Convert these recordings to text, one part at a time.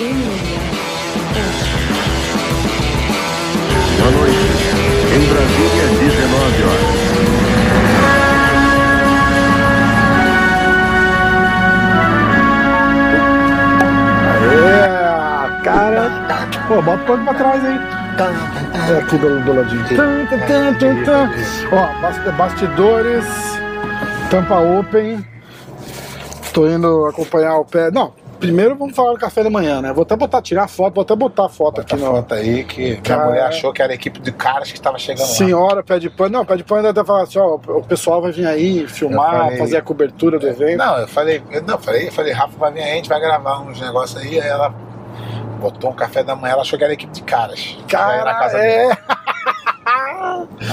Boa noite. Em Brasília, 19 horas. É, cara. Pô, bota o pano pra trás aí. É aqui do, do ladinho. Tum, tum, tum, tum, tum. Ó, bast- bastidores, tampa open. Tô indo acompanhar o pé. Não, primeiro vamos falar do café da manhã, né? Vou até botar, tirar foto, vou até botar a foto aqui Bota no. foto aí que minha Cara. mulher achou que era a equipe de caras que estava chegando lá. Senhora, pé de pano. Não, pé de pano ainda até falar assim, ó, o pessoal vai vir aí filmar, falei- fazer a cobertura do evento. Não, eu falei, eu, não, falei, eu falei, Rafa vai vir aí, a gente vai gravar uns negócios aí, aí ela botou um café da manhã, ela achou que era a equipe de caras. Cara, é. dele.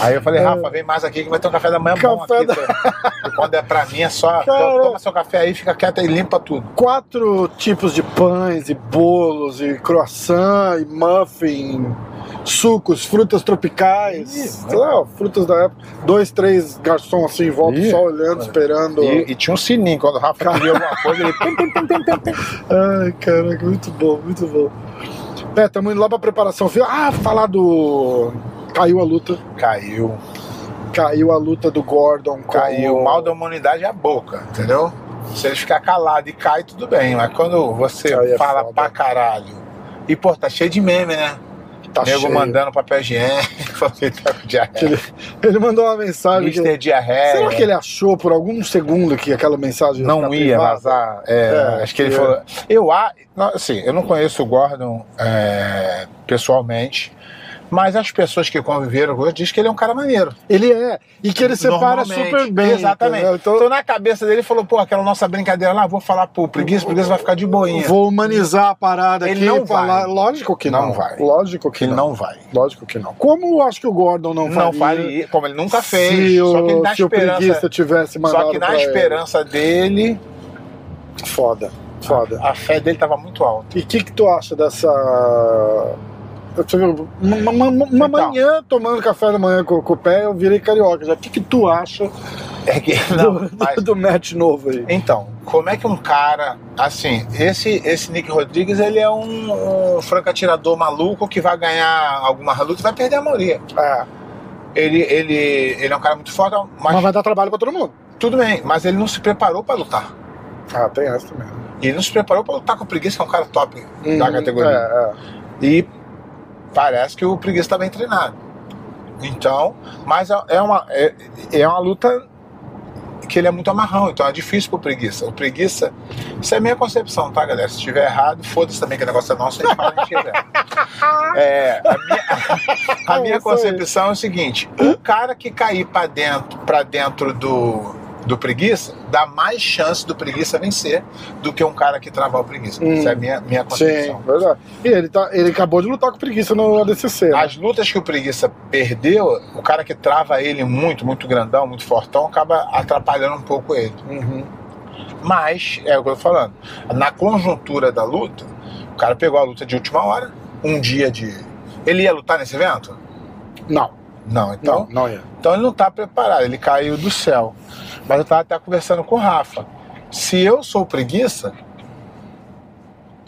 Aí eu falei, Rafa, vem mais aqui que vai ter um café da manhã bom Café aqui. da- tá? Quando é pra mim, é só Cara. toma seu café aí, fica quieta e limpa tudo. quatro tipos de pães e bolos e croissant e muffin, sucos, frutas tropicais, lá, frutas da época. Dois, três garçons assim em volta, Ih. só olhando, esperando. E, e tinha um sininho, quando o Rafa queria alguma coisa, ele. Ai, caraca, muito bom, muito bom. É, estamos indo lá pra preparação. Ah, falar do. Caiu a luta. Caiu, Caiu a luta do Gordon com caiu. O mal da humanidade é a boca, entendeu? Se ele ficar calado e cai, tudo bem. Mas quando você é fala foda. pra caralho. E, pô, tá cheio de meme, né? Tá Nego cheio. mandando papel higiênico, que ele tá com diarreia. Ele, ele mandou uma mensagem. que- Mister Diarreia. Será que ele achou por algum segundo que aquela mensagem ia não ia vazar? É, É, acho que ele é. falou. Eu, assim, eu não conheço o Gordon é, pessoalmente, mas as pessoas que conviveram com ele dizem que ele é um cara maneiro. Ele é. E que ele separa super bem. Exatamente. Então, Então, na cabeça dele, ele falou: pô, aquela nossa brincadeira lá, vou falar pro preguiça, o preguiça vai ficar de boinha. vou humanizar a parada Ele aqui. não falar- vai. Lógico que não. Não vai. Lógico que ele não. não vai. Lógico que não. Como eu acho que o Gordon não faria. Não faria, como ele nunca fez. Se só que o, na se o preguiça esperança. tivesse mandado Só que na pra ele. esperança dele, Foda. Foda. a fé dele tava muito alta. E o que, que tu acha dessa. Viu, uma, uma- uma Então. manhã tomando café da manhã com, com o pé, eu virei carioca. Já o que, que tu acha É que, do, não, mas- do match novo aí? Então, como é que um cara, assim, esse, esse Nick Rodrigues, ele é um, um franco atirador maluco que vai ganhar alguma luta e vai perder a maioria. É, Ele, ele, ele é um cara muito forte, mas, mas vai dar trabalho pra todo mundo. tudo bem, mas ele não se preparou pra lutar. Ah, tem essa também. Ele não se preparou pra lutar com o Preguiça, que é um cara top da Hum, categoria. É, é. E parece que o Preguiça tá bem treinado. Então, mas é, é uma, é, é uma luta que ele é muito amarrão, então é difícil pro Preguiça. O Preguiça, isso é a minha concepção, tá, galera? Se estiver errado, foda-se também que o negócio é nosso, a gente fala quiser. É, a minha, a minha É concepção é o seguinte: o cara que cair pra dentro, pra dentro do, do preguiça, dá mais chance do preguiça vencer do que um cara que travar o preguiça. Hum. Essa é a minha, minha Sim, concepção. verdade. E ele, tá, ele acabou de lutar com preguiça no ADCC. né? As lutas que o preguiça perdeu, o cara que trava ele muito, muito grandão, muito fortão, acaba atrapalhando um pouco ele. Uhum. Mas, é o que eu tô falando, na conjuntura da luta, o cara pegou a luta de última hora, um dia de. Ele ia lutar nesse evento? Não, Não, então. não, não ia. Então ele não tá preparado, ele caiu do céu. Mas eu tava até conversando com o Rafa. Se eu sou preguiça,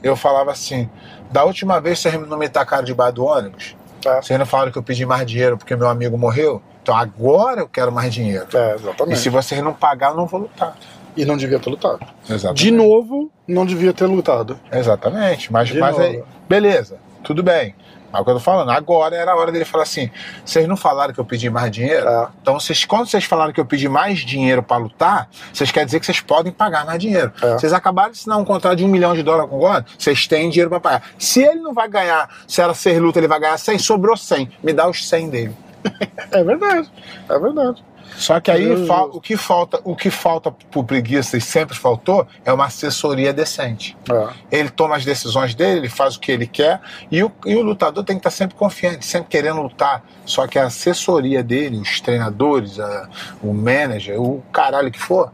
eu falava assim: da última vez vocês não me tacaram debaixo do ônibus, É, vocês não falaram que eu pedi mais dinheiro porque meu amigo morreu, então agora eu quero mais dinheiro. é E exatamente. se vocês não pagar, eu não vou lutar. E não devia ter lutado. Exatamente. De novo, não devia ter lutado. Exatamente. Mas, De mas novo. aí, beleza, tudo bem. Mas o que eu tô falando, agora era a hora dele falar assim: vocês não falaram que eu pedi mais dinheiro? É. Então, vocês, quando vocês falaram que eu pedi mais dinheiro pra lutar, vocês querem dizer que vocês podem pagar mais dinheiro. É. Vocês acabaram de assinar um contrato de um milhão de dólares com o Gordon, vocês têm dinheiro pra pagar. Se ele não vai ganhar, se ela ser luta, ele vai ganhar 100, sobrou 100. Me dá os 100 dele. É verdade. É verdade. Só que aí o que falta, o que falta pro preguiça e sempre faltou é uma assessoria decente. É. Ele toma as decisões dele, ele faz o que ele quer e o, e o lutador tem que estar sempre confiante, sempre querendo lutar. Só que a assessoria dele, os treinadores, a- o manager, o caralho que for,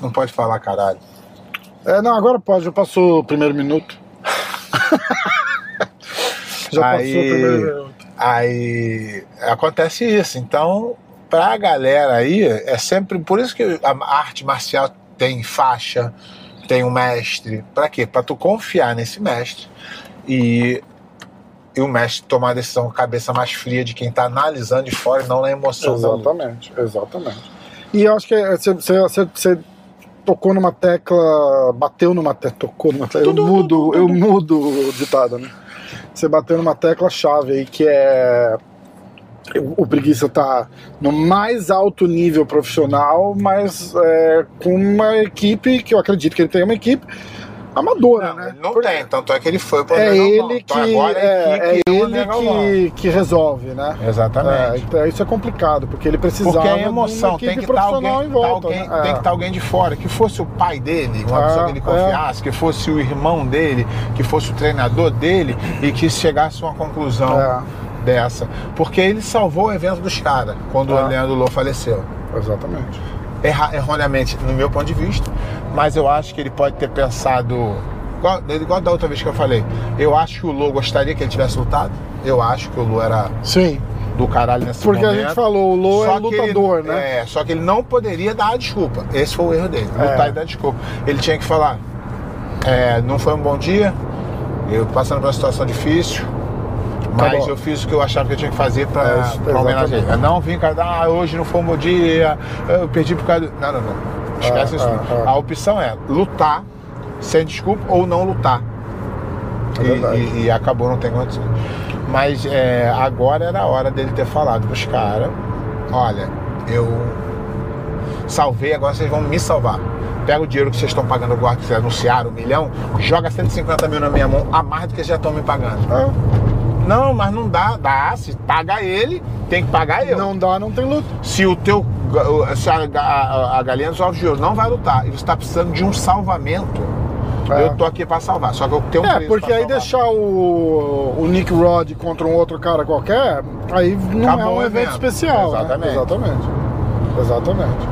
não pode falar caralho. É, não, agora pode, já passou o primeiro minuto. já Aí- passou o primeiro minuto. Aí acontece isso. Então, pra galera aí, é sempre. Por isso que a arte marcial tem faixa, tem um mestre. Pra quê? Pra tu confiar nesse mestre e, e o mestre tomar a decisão com a cabeça mais fria de quem tá analisando de fora e não na emoção. Exatamente, exatamente. E eu acho que é, você, você- você- tocou numa tecla, bateu numa tecla, tocou numa tecla, eu mudo, eu mudo o ditado, né? Você bateu numa tecla chave aí que é o, preguiça tá no mais alto nível profissional, mas é, com uma equipe que eu acredito que ele tem uma equipe amadora, Não, né? não Porque tem, tanto é que ele foi pro É ele que Então agora é, é é ele que, que resolve, né? É, Exatamente. então isso é complicado, porque ele precisava Porque uma emoção tem que estar profissional alguém, em volta. tá alguém- né? tem É. que estar alguém de fora, que fosse o pai dele, uma É, pessoa que ele é. confiasse, que fosse o irmão dele, que fosse o treinador dele e que chegasse a uma conclusão É. dessa. Porque ele salvou o evento dos caras quando É. o Leandro Lô faleceu. Exatamente. Erra- erroneamente, no meu ponto de vista, mas eu acho que ele pode ter pensado. Igual, igual da outra vez que eu falei, eu acho que o Lô gostaria que ele tivesse lutado. Eu acho que o Lô era Sim, do caralho nesse porque momento. a gente falou, o Lô é lutador, ele- né? É, só que ele não poderia dar a desculpa. Esse foi o erro dele. É. Lutar e dar desculpa. Ele tinha que falar: é, não foi um bom dia, eu passando por uma situação difícil, mas bom. eu fiz o que eu achava que eu tinha que fazer É, isso, pra homenagear. não vim cá, ah, hoje não foi um bom dia, eu perdi por causa. do-" Não, não, não. Esquece Ah, isso. ah, ah. A opção é lutar sem desculpa ou não lutar. É E- e, e acabou não tendo condições. Mas é, agora era a hora dele ter falado pros caras: olha, eu salvei, agora vocês vão me salvar. Pega o dinheiro que vocês estão pagando agora, que vocês anunciaram, um milhão, joga 150 mil na minha mão, a mais do que já estão me pagando. É, Não, mas não dá, dá. Se paga ele, tem que pagar eu. não dá, não tem luta. Se o teu. Se a, a, a galinha dos ovos de ouro não vai lutar e você está precisando de um salvamento, É. eu tô aqui para salvar. Só que eu tenho um É, porque aí salvar. deixar o, o Nick Rod contra um outro cara qualquer, aí não é Acabou um o evento evento. especial. né? Exatamente. Exatamente.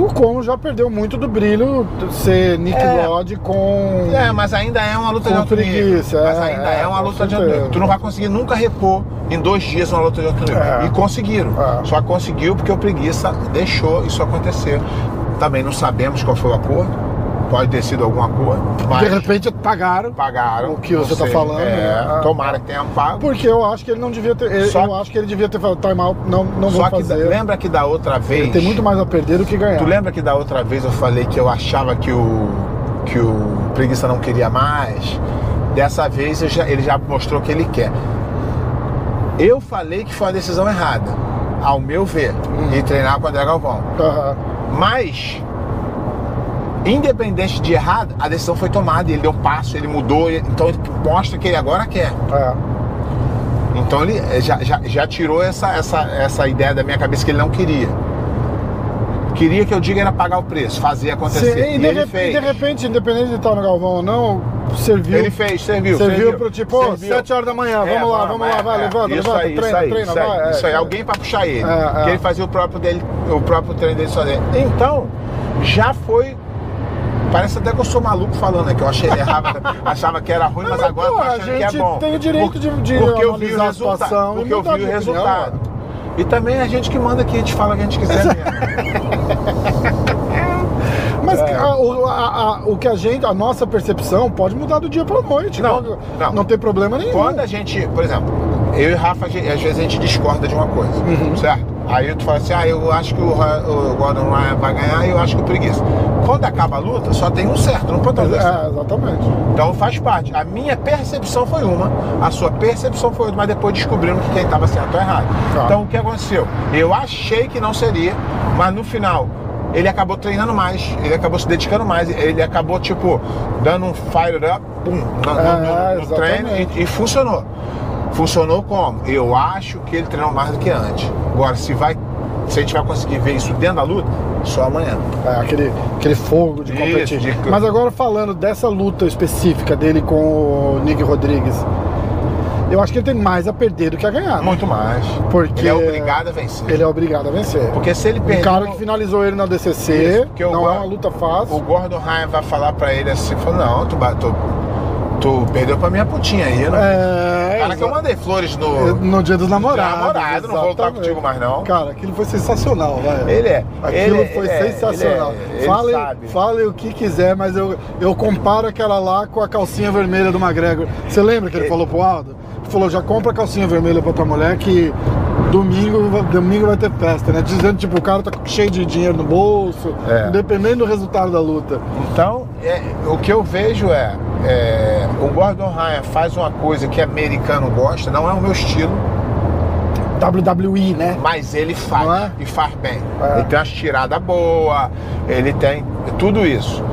O Como já perdeu muito do brilho de ser Nick É. Rod com. É, mas ainda é uma luta de alto nível. preguiça, Mas é, ainda é, é, uma luta de alto certeza. nível. Tu não vai conseguir nunca repor em dois dias uma luta de alto nível. É. E conseguiram. É. Só conseguiu porque o preguiça deixou isso acontecer. Também não sabemos qual foi o acordo. Pode ter sido algum acordo, mas De repente pagaram. pagaram. o que você tá sei. falando, É, né? Tomara que tenham pago. Porque eu acho que ele não devia ter. Só- Eu acho que ele devia ter falado time out, não, não vou Só que da- fazer. lembra que da outra vez. Ele tem muito mais a perder do que ganhar. Tu lembra que da outra vez eu falei que eu achava que o que o preguiça não queria mais? Dessa vez já- ele já mostrou que ele quer. Eu falei que foi uma decisão errada, ao meu ver, Hum. e treinar com o André Galvão. Aham. Mas, independente de errado, a decisão foi tomada, ele deu um passo, ele mudou, então ele mostra que ele agora quer. É. Então ele eh, já, já, já tirou essa, essa, essa ideia da minha cabeça que ele não queria. Queria que eu diga era pagar o preço, fazer acontecer. Sim, e e, de ele fez. de repente, independente de estar no Galvão ou não, serviu. Ele fez, serviu. Serviu pro tipo, Serviu. 7 horas da manhã, É, vamos lá, vamos lá, é, vai, é. levanta, isso levanta, aí, treina, isso aí, treina, isso aí, vai. Isso aí, é. alguém pra puxar ele. É, é. Ele fazia o próprio, dele, o próprio treino dele sozinho. Então, já foi. Parece até que eu sou maluco falando? Que eu achei errado, achava que era ruim, mas Mas, agora eu pô, tô a achando que é gente bom. tem o direito de- de porque eu vi o resultado. situação Porque eu vi o de opinião, resultado. E também é a gente que manda aqui, a gente fala o que a gente quiser mesmo. Mas É. a- o, a- a- o que a gente, a nossa percepção pode mudar do dia pra noite. Não, não, não. não tem problema nenhum. Quando a gente, por exemplo, eu e Rafa, às vezes a gente discorda de uma coisa, Uhum. certo? Aí tu fala assim, ah, eu acho que o, o Gordon Ryan vai ganhar e eu acho que o Preguiça. Quando acaba a luta, só tem um certo, não pode ter. É, exatamente. Então faz parte. A minha percepção foi uma, a sua percepção foi outra, mas depois descobrimos que quem estava certo ou errado. Tá. Então o que aconteceu? Eu achei que não seria, mas no final ele acabou treinando mais, ele acabou se dedicando mais, ele acabou tipo dando um fire up, pum, no, no- É, no- no treino exatamente. e, e funcionou. Funcionou como? Eu acho que ele treinou mais do que antes. Agora, se vai, se a gente vai conseguir ver isso dentro da luta, só amanhã. É, aquele, aquele fogo de Isso, competir. de- Mas agora falando dessa luta específica dele com o Nick Rodrigues, eu acho que ele tem mais a perder do que a ganhar. né? Muito mais. Porque Ele é obrigado a vencer. Ele é obrigado a vencer. Porque se ele perder. cara que finalizou ele na DCC, Isso, não é gosto- uma luta fácil. O Gordon Ryan vai falar pra ele assim, falou, não, tu, tu Tu perdeu pra minha putinha aí, não? É. Cara que eu mandei flores no. No dia dos namorados. namorado, não vou lutar exatamente. contigo mais não. Cara, aquilo foi sensacional, vai. Ele é. Aquilo ele, foi ele é, sensacional. ele é, sabe. fale o que quiser, mas eu, eu comparo aquela lá com a calcinha vermelha do McGregor. Você lembra que ele Ele- falou pro Aldo? Ele falou, já compra a calcinha vermelha pra tua mulher que domingo, domingo vai ter festa, né? Dizendo, tipo, o cara tá cheio de dinheiro no bolso, É. independente do resultado da luta. Então, é, o que eu vejo é, é, o Gordon Ryan faz uma coisa que americano gosta, não é o meu estilo, WWE, né? mas ele faz é? e faz bem. É. Ele tem umas tiradas boas, ele tem tudo isso.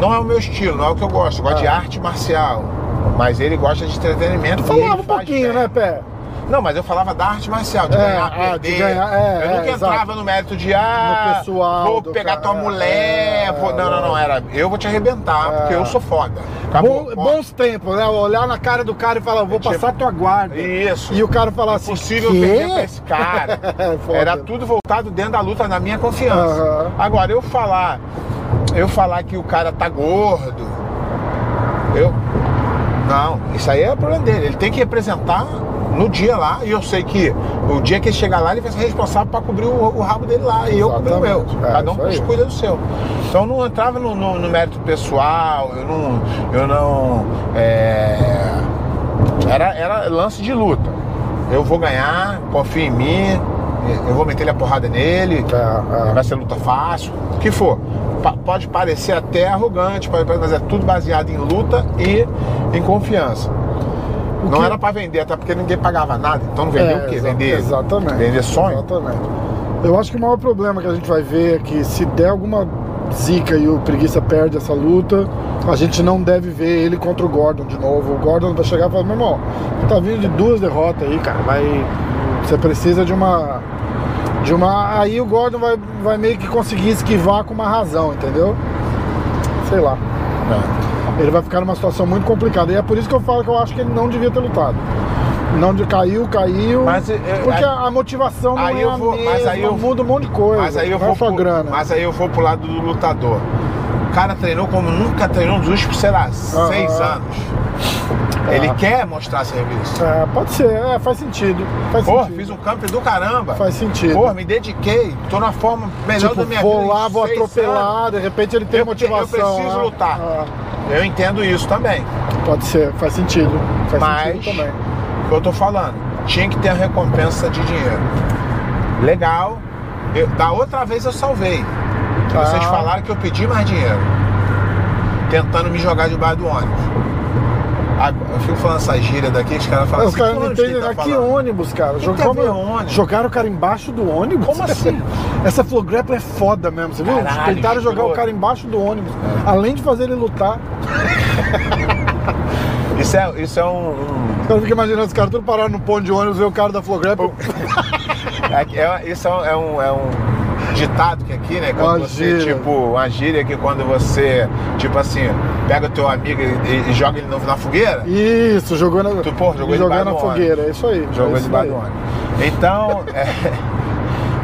Não é o meu estilo, não é o que eu gosto. Eu gosto É. de arte marcial, mas ele gosta de entretenimento. Tu falava um pouquinho, bem. né, Pé? Não, mas eu falava da arte marcial, de É, ganhar, ah, de perder. ganhar, é, eu nunca é, entrava exato. no mérito de, ah, No pessoal vou pegar cara, tua mulher. é, vou- Não, não, não, era eu vou te arrebentar, É. porque eu sou foda. Acabou. Bom- bons tempos, né? Olhar na cara do cara e falar, vou Tipo, passar tua guarda. Isso. E o cara falar assim, Impossível perder pra esse cara. É. Era tudo voltado dentro da luta, na minha confiança. Agora, eu falar, eu falar que o cara tá gordo, eu. Não, isso aí é o problema dele. Ele tem que representar no dia lá, e eu sei que o dia que ele chegar lá, ele vai ser responsável para cobrir o, o rabo dele lá, e eu cobrir o meu. É, Cada um cuida do seu. Então eu não entrava no, no- no mérito pessoal, eu não. Eu não é, era, era lance de luta. Eu vou ganhar, confia em mim, eu vou meter a porrada nele, É, é. vai ser luta fácil, o que for. Pode parecer até arrogante, pode mas é tudo baseado em luta e em confiança. Não que- era pra vender, até porque ninguém pagava nada. Então não vendeu É, o quê? Vender, Exatamente. vender sonho? Exatamente. Eu acho que o maior problema que a gente vai ver é que se der alguma zica e o Preguiça perde essa luta, a gente não deve ver ele contra o Gordon de novo. O Gordon vai chegar e falar, meu irmão, tá vindo de duas derrotas aí, cara. Vai. Você precisa de uma. De uma. Aí o Gordon vai, vai meio que conseguir esquivar com uma razão, entendeu? Sei lá. Ele vai ficar numa situação muito complicada. E é por isso que eu falo que eu acho que ele não devia ter lutado. Não de caiu, caiu. Mas, eh, porque aí- a, motivação não aí é eu a vou- mesma, mas aí eu- muda um monte de coisa. Mas aí eu vou é só pro, grana. Mas aí eu vou pro lado do lutador. O cara treinou como nunca treinou nos últimos, sei lá, seis Aham. anos. Ele Ah. quer mostrar serviço. É, pode ser, é, faz sentido. Faz Porra, sentido. fiz um camp do caramba. Faz sentido. Porra, me dediquei. Tô na forma melhor tipo, da minha vou vida. lá, em vou seis atropelar, de repente ele tem Eu te- eu motivação. preciso né? lutar. Ah, anos. Eu entendo isso também. pode ser, faz sentido. Faz Mas, sentido também. o que eu tô falando, tinha que ter a recompensa de dinheiro. Legal. Eu- da outra vez eu salvei. Ah. Vocês falaram que eu pedi mais dinheiro. Tentando me jogar debaixo do ônibus. Eu fico falando essa gíria daqui, os caras falam Os assim, caras "Que não entendem. tá falando?" ônibus, cara? Ver Jogamos- ônibus? Jogaram o cara embaixo do ônibus? Como assim? Essa flow grapple é foda mesmo, você viu? Caralho, Tentaram jogar o cara embaixo do ônibus. Além de fazer ele lutar. Isso é, isso é um- um Eu fico imaginando os caras tudo pararam no ponto de ônibus, ver o cara da flow grapple. É, é- isso é um, é um- é um ditado que aqui, né? Quando você, gíria. tipo, uma gíria que quando você, tipo assim, pega o teu amigo e, e joga ele na fogueira, Isso, jogou na, Tu, pô, jogou jogou na fogueira, é isso aí. jogou é ele isso debaixo aí. do ônibus. Então, é,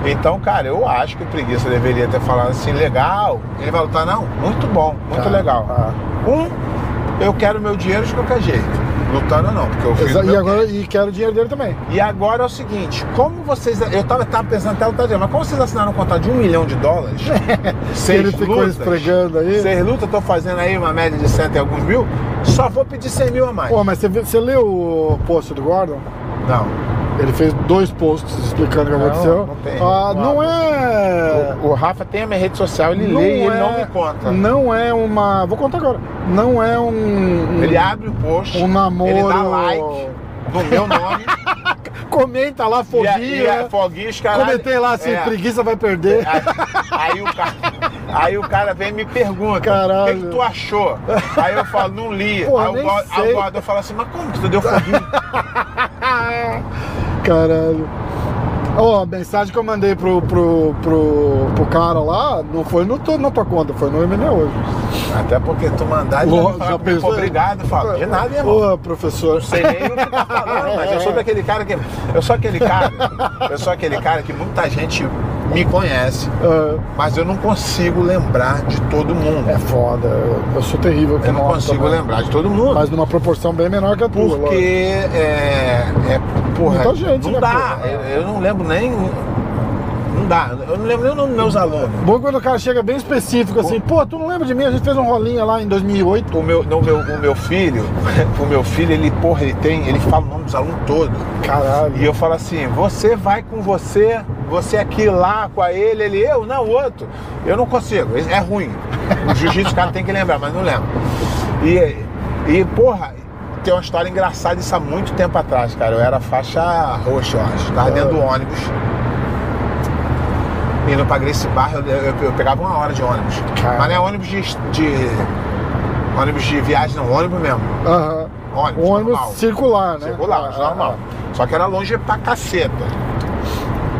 então, cara, eu acho que o Preguiça deveria ter falado assim, legal, ele vai lutar, não, muito bom, muito Ah, legal. ah. Um, eu quero meu dinheiro de qualquer jeito. Lutando ou não, porque eu fiz E agora e quero o dinheiro dele também. e agora é o seguinte, como vocês. Eu tava, tava pensando até lutar dia, mas como vocês assinaram um contrato de um milhão de dólares? Que ele ficou esfregando aí. Seis lutas, tô fazendo aí uma média de cento e alguns mil, só vou pedir 100 mil a mais. Pô, mas você, você leu o post do Gordon? Não. Ele fez dois posts explicando o que Não, aconteceu. não tem. Ah, Não não é. O, o Rafa tem a minha rede social, ele lê e ele não me conta. Não é uma. Vou contar agora. Não é um. Ele abre o post, Um namoro. ele dá like no meu nome. Comenta lá, e, foguinha. e a foguinha, os caras. Comentei lá assim, É. preguiça vai perder. Aí, aí o cara, aí o cara vem e me pergunta: Caralho. o que, que tu achou? Aí eu falo, não li. Porra, aí, o guarda fala assim, mas como que tu deu foguinho? Caralho. Ó, a mensagem que eu mandei pro, pro, pro, pro cara lá não foi no, na tua conta, foi no MNE hoje. Até porque tu mandar e Lô, falar já comigo, pensou? obrigado, falo, de nada, irmão. Professor. Não sei nem o que tá falando, mas eu sou daquele cara que. Eu sou aquele cara. Eu sou aquele cara que muita gente me conhece, Ah, mas eu não consigo lembrar de todo mundo. é foda. Eu, sou terrível com eu não consigo também. lembrar de todo mundo. Mas numa proporção bem menor que a tua. Porque é, é porra, Muita gente, não né, dá. Eu, eu não lembro nem. Não dá. Eu não lembro nem o nome dos meus alunos. Bom quando o cara chega bem específico assim, pô, tu não lembra de mim? A gente fez um rolinha lá em 2008. O meu, no meu, o meu filho, o meu filho, ele, porra, ele tem, ele fala o nome dos alunos todos. Caralho. E eu falo assim, você vai com você, você aqui lá com a ele, ele, eu, não, o outro. Eu não consigo, é ruim. O jiu-jitsu o cara tem que lembrar, mas não lembra. E, e, porra, tem uma história engraçada isso há muito tempo atrás, cara. Eu era faixa roxa, eu acho. Tava dentro do ônibus. Indo pra Grace Barra, eu, eu- eu pegava uma hora de ônibus. Cara. Mas não é ônibus de, de. ônibus de viagem, não, ônibus mesmo. Aham. Ônibus, ônibus normal. circular, né? Circular, Ah, normal. Só que era longe pra caceta. ah.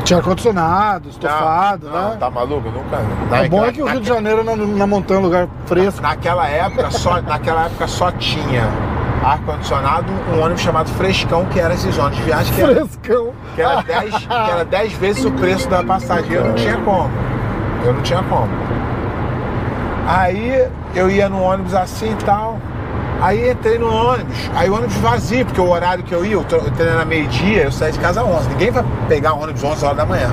Tinha ar-condicionado, estofado, não, né? Tá maluco? Nunca. O bom é que o Rio de Janeiro na, na montanha é um lugar fresco. Naquela época só, naquela época só tinha ar-condicionado, um ônibus chamado Frescão, que era esses ônibus de viagem, que era, Frescão. que era 10 que era 10 vezes o preço da passagem. Eu não tinha como. Eu não tinha como. Aí eu ia no ônibus assim e tal. Aí entrei no ônibus, aí o ônibus vazio, porque o horário que eu ia, o tre- o treino era meio-dia, eu saí de casa às 11. Ninguém vai pegar ônibus 11 horas da manhã.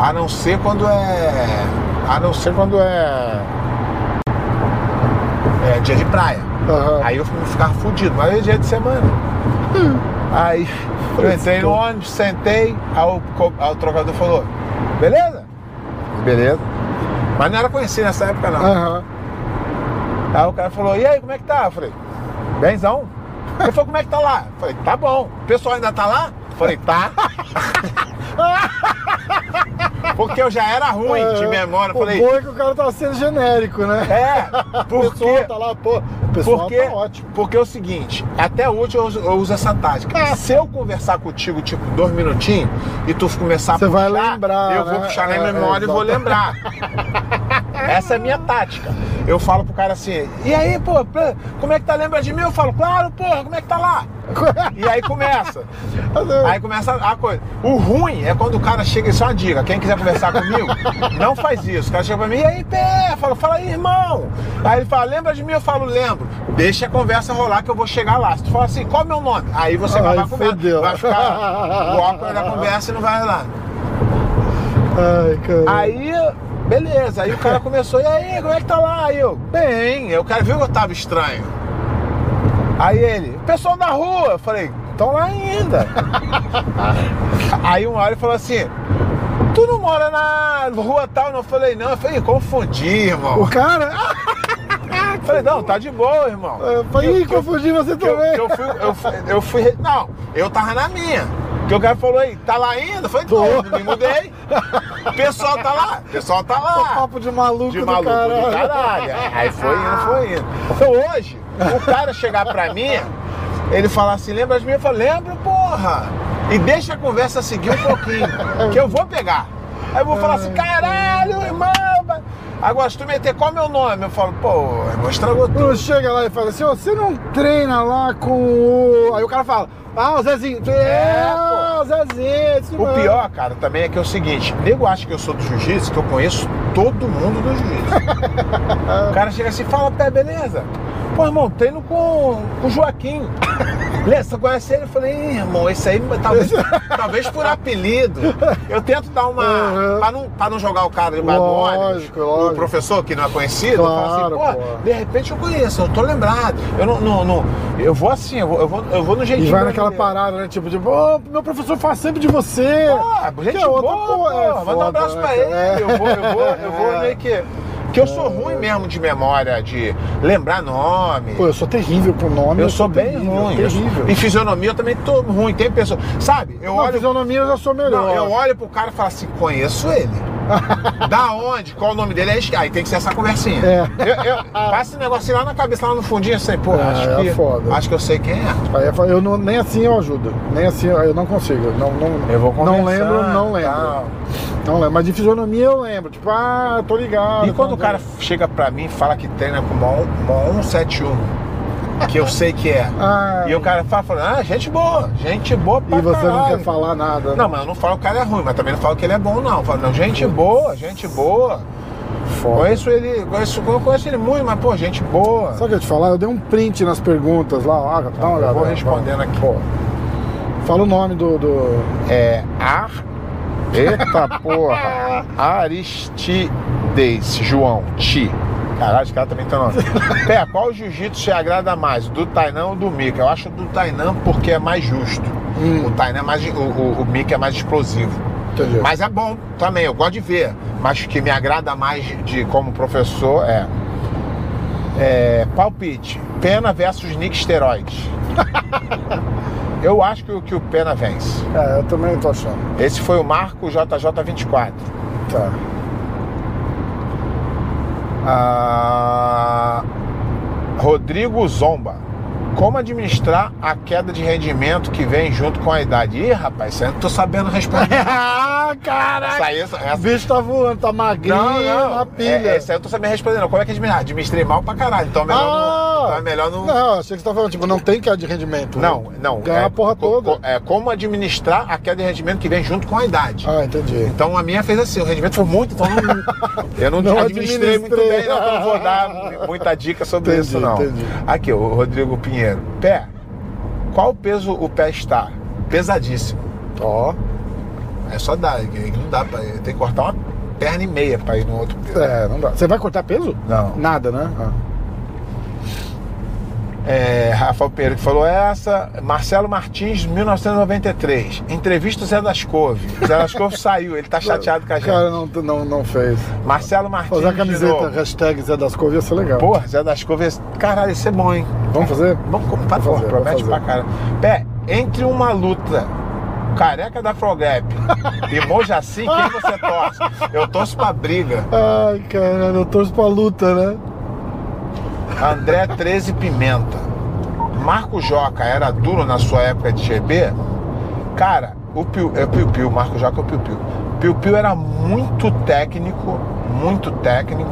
A não ser quando é. A não ser quando é. É dia de praia. Aham. Aí eu ficava fudido, mas é dia de semana. Aí eu entrei no ônibus, sentei, aí o, aí o trocador falou, beleza? Beleza. Mas não era conhecido nessa época não. Aham. Aí o cara falou, e aí, como é que tá? Eu falei, benzão. Ele falou, como é que tá lá? Eu falei, tá bom. O pessoal ainda tá lá? Eu falei, tá. Porque eu já era ruim de memória. Eu O falei, bom é que o cara tava sendo genérico, né? é, O porque... tá lá, pô. O pessoal Porque, tá ótimo. porque é o seguinte, até hoje eu uso, eu uso essa tática. Se eu conversar contigo, tipo, dois minutinhos, e tu começar Você a vai puxar, lembrar, eu vou né? puxar na É, memória e vou exato. lembrar. Essa é a minha tática. Eu falo pro cara assim, e aí, pô, como é que tá? Lembra de mim? Eu falo, claro, porra, como é que tá lá? E aí começa. Aí começa a coisa. O ruim é quando o cara chega, isso é uma dica. Quem quiser conversar comigo, não faz isso. O cara chega pra mim, e aí, pé? Fala, fala aí, irmão. Aí ele fala, lembra de mim? Eu falo, lembro. Deixa a conversa rolar que eu vou chegar lá. Se tu falar assim, qual é o meu nome? Aí você vai Ai, lá conversa. Vai ficar o óculos da conversa e não vai lá. Ai, cara. Aí, beleza. Aí o cara começou, e aí, como é que tá lá? Aí eu, bem. Aí o cara viu que eu tava estranho. Aí ele, pessoal da rua. Eu falei, estão lá ainda. aí uma hora ele falou assim, tu não mora na rua tal? Não, eu falei, não. Eu falei, confundi, irmão. O cara. Eu falei, não, tá de boa, irmão. Eu falei, confundi você eu, também. que eu fui, eu, fui, eu fui- Não, eu tava na minha. Que o cara falou aí, tá lá ainda? Falei, tô, me mudei. O pessoal tá lá, o pessoal tá lá. papo de maluco de maluco caralho. do caralho. Aí foi indo, foi indo. Então hoje, o cara chegar pra mim, ele falar assim, lembra de mim? Eu falo, lembro, porra. E deixa a conversa seguir um pouquinho, que eu vou pegar. Aí eu vou falar assim, caralho, irmão. Agora, se tu meter qual é o meu nome, eu falo, pô, irmão, estragou tudo. Tu chega lá e fala assim, você não treina lá com o. Aí o cara fala, ah, o Zezinho. É, pô. o Zezinho. O mano." pior, cara, também é que é o seguinte, nego acha que eu sou do jiu-jitsu, que eu conheço todo mundo do jiu-jitsu. o cara chega assim, fala, pé, beleza? Pô, irmão, treino com, o Joaquim. Beleza, você conhece ele? Eu falei, "Ih, irmão, esse aí talvez, talvez por apelido. Eu tento dar uma. Uhum. Pra, não, pra não jogar o cara ônibus. Lógico. O professor que não é conhecido, eu falo Claro, assim, pô, pô. de repente eu conheço, eu tô lembrado. Eu não. não, não- eu vou assim, eu vou, eu vou, eu vou no E jeitinho. vai naquela parada, né? Tipo, tipo, ô, meu professor fala sempre de você. Pô, gente Que é outra boa, pô. é Manda um abraço né, pra ele. É. Eu vou, eu vou, eu vou meio que. Que eu sou ruim mesmo de memória, de lembrar nome. Pô, eu sou terrível com nome. eu sou bem terrível, ruim. Eu sou- Terrível. Em fisionomia eu também tô ruim. Tem pessoa. Sabe, eu Não, olho. fisionomia eu já sou melhor. Não, eu olho pro cara e falo assim, conheço ele. da onde? Qual o nome dele? Aí aí tem que ser essa conversinha. É. Eu, eu, passa esse negocinho lá na cabeça, lá no fundinho, assim, pô, É, acho, é que, foda. acho que eu sei quem é. Aí eu eu não, nem assim eu ajudo. Nem assim eu eu não consigo. Não, não, Eu vou não lembro, não lembro. tal. Não lembro. Mas de fisionomia eu lembro. Tipo, ah, tô ligado. E quando tô- o cara chega pra mim e fala que treina com uma, um- uma 171, que eu sei que é. Ah, E o cara fala, fala, ah, gente boa, gente boa pra e você não caralho. quer falar nada. Não, mas eu não falo que o cara é ruim, mas também não falo que ele é bom, não. Eu falo, não, gente boa, gente boa. Foda. Conheço ele, conheço, conheço ele muito, mas, pô, gente boa. Sabe o que eu ia te falar? Eu dei um print nas perguntas lá. ó, dá uma Eu vou respondendo aqui. Pô. Fala o nome do. do... É Ar. Eita porra! Aristides, João, Ti. Caralho, esse cara também tem nome. Pé, qual jiu-jitsu te agrada mais? Do Tainan ou do Mika? Eu acho do Tainan porque é mais justo. Hum. O Tainan é mais. O, o, o Mika é mais explosivo. Entendi. Mas é bom também, eu gosto de ver. Mas o que me agrada mais de, de- como professor é. é, palpite: Pena versus Nick Steroids. eu acho que, o- que o Pena vence. É, eu também tô achando. Esse foi o Marco JJ24. Tá. Ah, Rodrigo Zomba. Como administrar a queda de rendimento que vem junto com a idade? Ih, rapaz, eu não tô sabendo responder. ah, caralho! Essa essa, O bicho tá voando, tá magrinho Não, não. na pilha. É, essa aí eu tô sabendo responder. Não. Como é que administrar? Administrei mal pra caralho. Então é melhor, Ah! não, então é melhor não. Não, achei que você tá falando, tipo, não tem queda de rendimento. Não, não. Ganhar é, a porra co- toda. co- é como administrar a queda de rendimento que vem junto com a idade. Ah, entendi. Então a minha fez assim, o rendimento foi muito, então não- eu não, Não administrei, muito administrei. bem, não, então não vou dar muita dica sobre Entendi, isso, não. entendi. Aqui, o Rodrigo Pinheiro. Pé, qual peso o pé está? Pesadíssimo. Ó. É só dar, que não dá pra ir. Tem que cortar uma perna e meia pra ir no outro peso. É, não dá. Você vai cortar peso? Não. Nada, né? Ah. É, Rafael Pereira que falou essa. Marcelo Martins, 1993. Entrevista o Zé das Couve. Zé das Couve saiu, ele tá chateado com a gente. Cara, não, não, não fez. Marcelo Martins. Fazer a camiseta hashtag Zé das Couve ia ser legal. Porra, Zé das Couve. Caralho, isso é bom, hein? Vamos fazer? Vamos porra, fazer, vou promete pra caralho. Pé, entre uma luta careca da Frogap e Mojacin, quem você torce? Eu torço pra briga. Ai, caralho, eu torço pra luta, né? André 13 Pimenta. Marco Joca era duro na sua época de GB? Cara, o Piu, é o Piu Piu, Marco Joca é o Piu Piu. Piu Piu era muito técnico, muito técnico.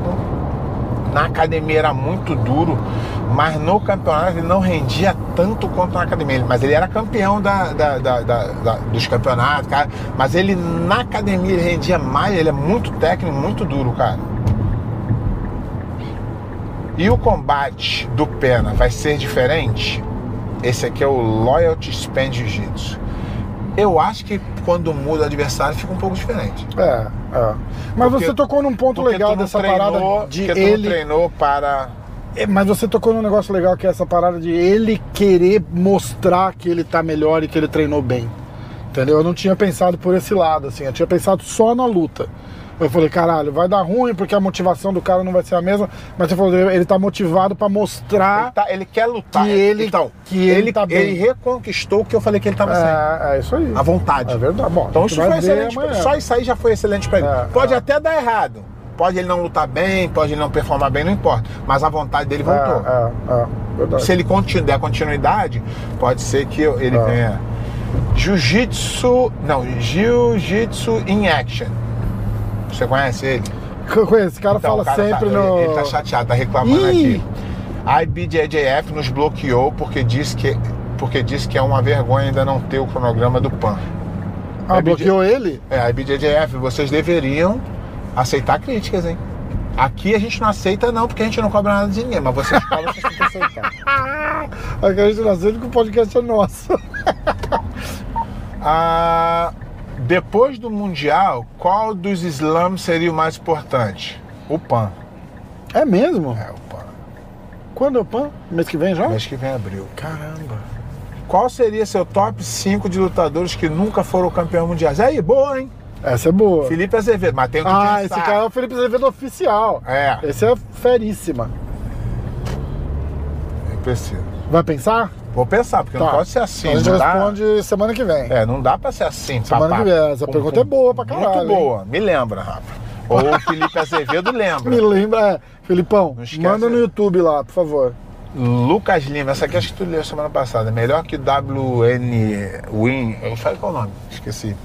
Na academia era muito duro, mas no campeonato ele não rendia tanto quanto na academia. Mas ele era campeão da, da- da- da- dos campeonatos, cara. Mas ele na academia ele rendia mais, ele é muito técnico, muito duro, cara. E o combate do Pena vai ser diferente? Esse aqui é o Loyalty Span Jiu-Jitsu. Eu acho que quando muda o adversário fica um pouco diferente. É, é. Mas Porque- você tocou num ponto legal dessa treinou- parada de porque tu não ele. treinou para. É, Mas você tocou num negócio legal que é essa parada de ele querer mostrar que ele tá melhor e que ele treinou bem. Entendeu? Eu não tinha pensado por esse lado, assim. Eu tinha pensado só na luta. Eu falei, caralho, vai dar ruim porque a motivação do cara não vai ser a mesma. Mas você falou, ele tá motivado pra Ele, mostrar. tá- ele quer lutar. Que ele- então, que ele tá bem. ele reconquistou o que eu falei que ele estava sem. É, é isso aí. A vontade. É verdade. Bom, Então isso foi excelente. pra- amanhã. Só isso aí já foi excelente pra ele. É, pode é. até dar errado. Pode ele não lutar bem, pode ele não performar bem, não importa. Mas a vontade dele voltou. É, é, é, verdade. Se ele continu- der continuidade, pode ser que ele venha. Jiu-Jitsu. Não, Jiu-Jitsu in Action. Você conhece ele? Eu conheço, Esse cara Então, fala o cara sempre tá, no. Ele, ele tá chateado, tá reclamando Ih! aqui. A IBJJF nos bloqueou porque disse que, porque disse que é uma vergonha ainda não ter o cronograma do PAN. Ah, bloqueou ele? É, a IBJJF, vocês deveriam aceitar críticas, hein? Aqui a gente não aceita não, porque a gente não cobra nada de ninguém, mas vocês cobram, vocês têm que aceitar. Aqui a gente não aceita que o podcast é nosso. Ah, depois do Mundial, qual dos slams seria o mais importante? O PAN. É mesmo? É, o PAN. Quando é o PAN? Mês que vem já? Mês que vem abril. Caramba. Qual seria seu top 5 de lutadores que nunca foram campeão mundial? Aí, boa, hein? Essa é boa. Felipe Azevedo, mas tem o que Ah, pensar. esse cara é o Felipe Azevedo oficial. É, Esse é feríssima. eu preciso. Vai pensar? Vou pensar, porque não Tá. pode ser assim. Então a gente não dá- responde semana que vem. É, não dá pra ser assim, Semana papá. que vem. Essa Com- pergunta com- é boa pra caralho, Muito boa, me lembra, Rafa. Ou o Felipe Azevedo lembra. Me lembra, é. Felipão, Não manda no YouTube lá, por favor. Lucas Lima, essa aqui acho que tu leu semana passada. Melhor que WN Win. Eu falei qual é o nome? Esqueci.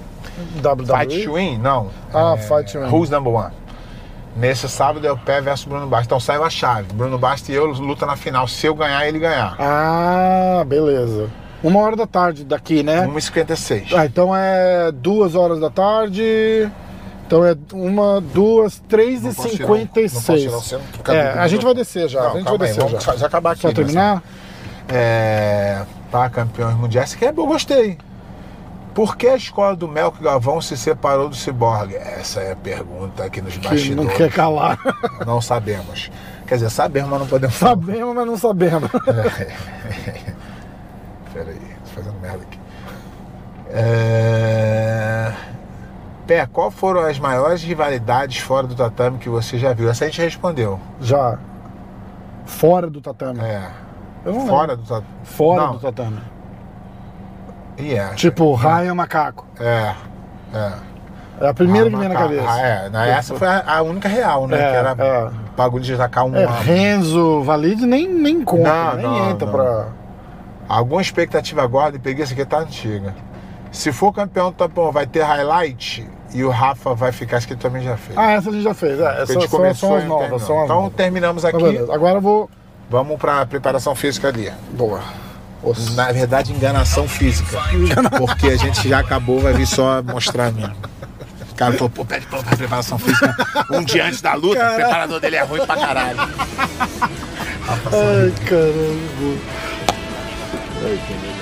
WWE. Fight Win? Não. Ah, É, Fight Win. Who's number one? Nesse sábado é o Pé versus Bruno Basta. Então saiu a chave. Bruno Basta e eu luta na final. Se eu ganhar, ele ganhar. Ah, beleza. Uma hora da tarde daqui, né? 1h56. Ah, então é duas horas da tarde. Então é uma, duas, três e Não tirar- cinquenta e seis. É, a gente vai descer já. Não, a gente vai aí, descer vamos já. acabar aqui. Só né? terminar? É, tá, campeões mundiais. Essa aqui é boa, gostei. Por que a escola do Melco Galvão se separou do Ciborgue? Essa é a pergunta aqui nos Que não bastidores. quer calar. Não sabemos. Quer dizer, sabemos, mas não podemos falar. Sabemos, mas não sabemos. Peraí, tô fazendo merda aqui. É... Pé, qual foram as maiores rivalidades fora do tatame que você já viu? Essa a gente respondeu. Já. Fora do tatame. É. Não Fora do tatame. Fora Não. do tatame. É. Tipo, Ryan Macaco. É. É. É a primeira Ah, que vem na cabeça. Ah, é. Na- Essa foi a, única real, né? É, que era é. bagulho de tacar um. É, Renzo, Valide nem, nem conta, Não, nem não, entra não. pra. Alguma expectativa agora e peguei essa aqui tá antiga. Se for campeão do tapão, vai ter highlight e o Rafa vai ficar, acho que também já fez. Ah, essa a gente já fez. É, Porque a gente começou são as novas. São as Então novas. terminamos aqui. Agora eu vou. Vamos pra preparação física ali. Boa. Na verdade, enganação física. Porque a gente já acabou, vai vir só mostrar mesmo. O cara falou, pô, pede pra preparação física um dia antes da luta, o preparador dele é ruim pra caralho. Ai, caramba. Ai, que